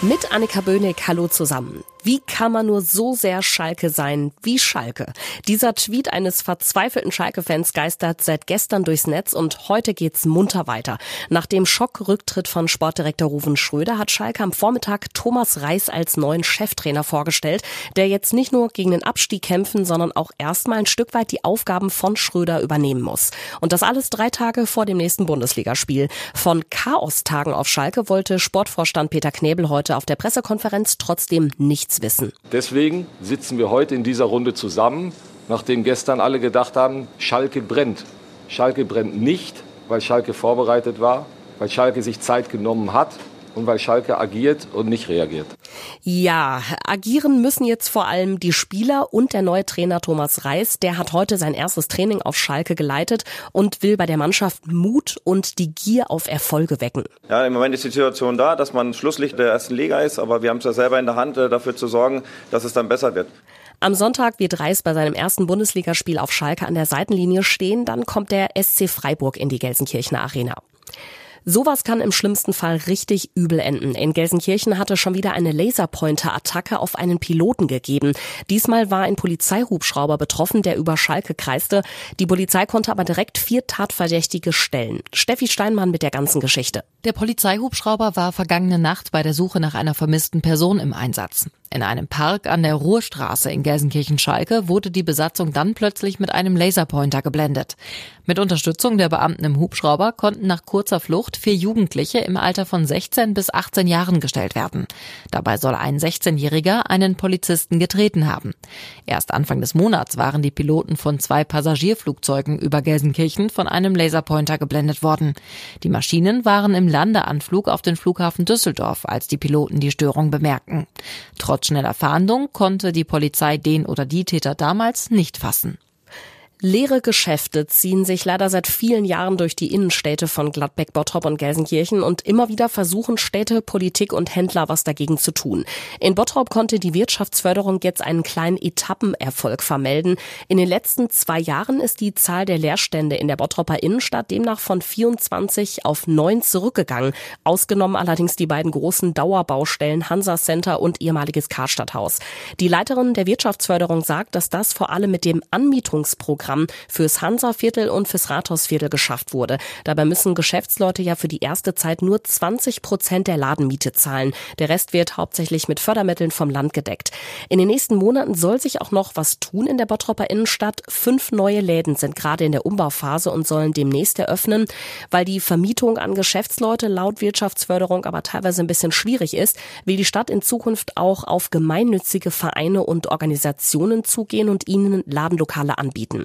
Mit Annika Böhnig, hallo zusammen. Wie kann man nur so sehr Schalke sein wie Schalke? Dieser Tweet eines verzweifelten Schalke-Fans geistert seit gestern durchs Netz und heute geht's munter weiter. Nach dem Schockrücktritt von Sportdirektor Ruven Schröder hat Schalke am Vormittag Thomas Reis als neuen Cheftrainer vorgestellt, der jetzt nicht nur gegen den Abstieg kämpfen, sondern auch erstmal ein Stück weit die Aufgaben von Schröder übernehmen muss. Und das alles drei Tage vor dem nächsten Bundesligaspiel. Von Chaostagen auf Schalke wollte Sportvorstand Peter Knebel heute auf der Pressekonferenz trotzdem nichts wissen. Deswegen sitzen wir heute in dieser Runde zusammen, nachdem gestern alle gedacht haben, Schalke brennt. Schalke brennt nicht, weil Schalke vorbereitet war, weil Schalke sich Zeit genommen hat und weil Schalke agiert und nicht reagiert. Ja, agieren müssen jetzt vor allem die Spieler und der neue Trainer Thomas Reis. Der hat heute sein erstes Training auf Schalke geleitet und will bei der Mannschaft Mut und die Gier auf Erfolge wecken. Ja, im Moment ist die Situation da, dass man Schlusslicht der ersten Liga ist, aber wir haben es ja selber in der Hand, äh, dafür zu sorgen, dass es dann besser wird. Am Sonntag wird Reis bei seinem ersten Bundesligaspiel auf Schalke an der Seitenlinie stehen. Dann kommt der SC Freiburg in die Gelsenkirchener Arena. Sowas kann im schlimmsten Fall richtig übel enden. In Gelsenkirchen hatte schon wieder eine Laserpointer-Attacke auf einen Piloten gegeben. Diesmal war ein Polizeihubschrauber betroffen, der über Schalke kreiste. Die Polizei konnte aber direkt vier Tatverdächtige stellen. Steffi Steinmann mit der ganzen Geschichte. Der Polizeihubschrauber war vergangene Nacht bei der Suche nach einer vermissten Person im Einsatz. In einem Park an der Ruhrstraße in Gelsenkirchen-Schalke wurde die Besatzung dann plötzlich mit einem Laserpointer geblendet. Mit Unterstützung der Beamten im Hubschrauber konnten nach kurzer Flucht vier Jugendliche im Alter von 16 bis 18 Jahren gestellt werden. Dabei soll ein 16-Jähriger einen Polizisten getreten haben. Erst Anfang des Monats waren die Piloten von zwei Passagierflugzeugen über Gelsenkirchen von einem Laserpointer geblendet worden. Die Maschinen waren im Landeanflug auf den Flughafen Düsseldorf, als die Piloten die Störung bemerkten. Trotz Trotz schneller Fahndung konnte die Polizei den oder die Täter damals nicht fassen. Leere Geschäfte ziehen sich leider seit vielen Jahren durch die Innenstädte von Gladbeck, Bottrop und Gelsenkirchen und immer wieder versuchen Städte, Politik und Händler was dagegen zu tun. In Bottrop konnte die Wirtschaftsförderung jetzt einen kleinen Etappenerfolg vermelden. In den letzten zwei Jahren ist die Zahl der Leerstände in der Bottroper Innenstadt demnach von 24 auf 9 zurückgegangen. Ausgenommen allerdings die beiden großen Dauerbaustellen Hansa Center und ehemaliges Karstadthaus. Die Leiterin der Wirtschaftsförderung sagt, dass das vor allem mit dem Anmietungsprogramm Programm fürs Hansa-Viertel und fürs Rathausviertel geschafft wurde. Dabei müssen Geschäftsleute ja für die erste Zeit nur 20 Prozent der Ladenmiete zahlen. Der Rest wird hauptsächlich mit Fördermitteln vom Land gedeckt. In den nächsten Monaten soll sich auch noch was tun in der Bottroper Innenstadt. Fünf neue Läden sind gerade in der Umbauphase und sollen demnächst eröffnen. Weil die Vermietung an Geschäftsleute laut Wirtschaftsförderung aber teilweise ein bisschen schwierig ist, will die Stadt in Zukunft auch auf gemeinnützige Vereine und Organisationen zugehen und ihnen Ladenlokale anbieten.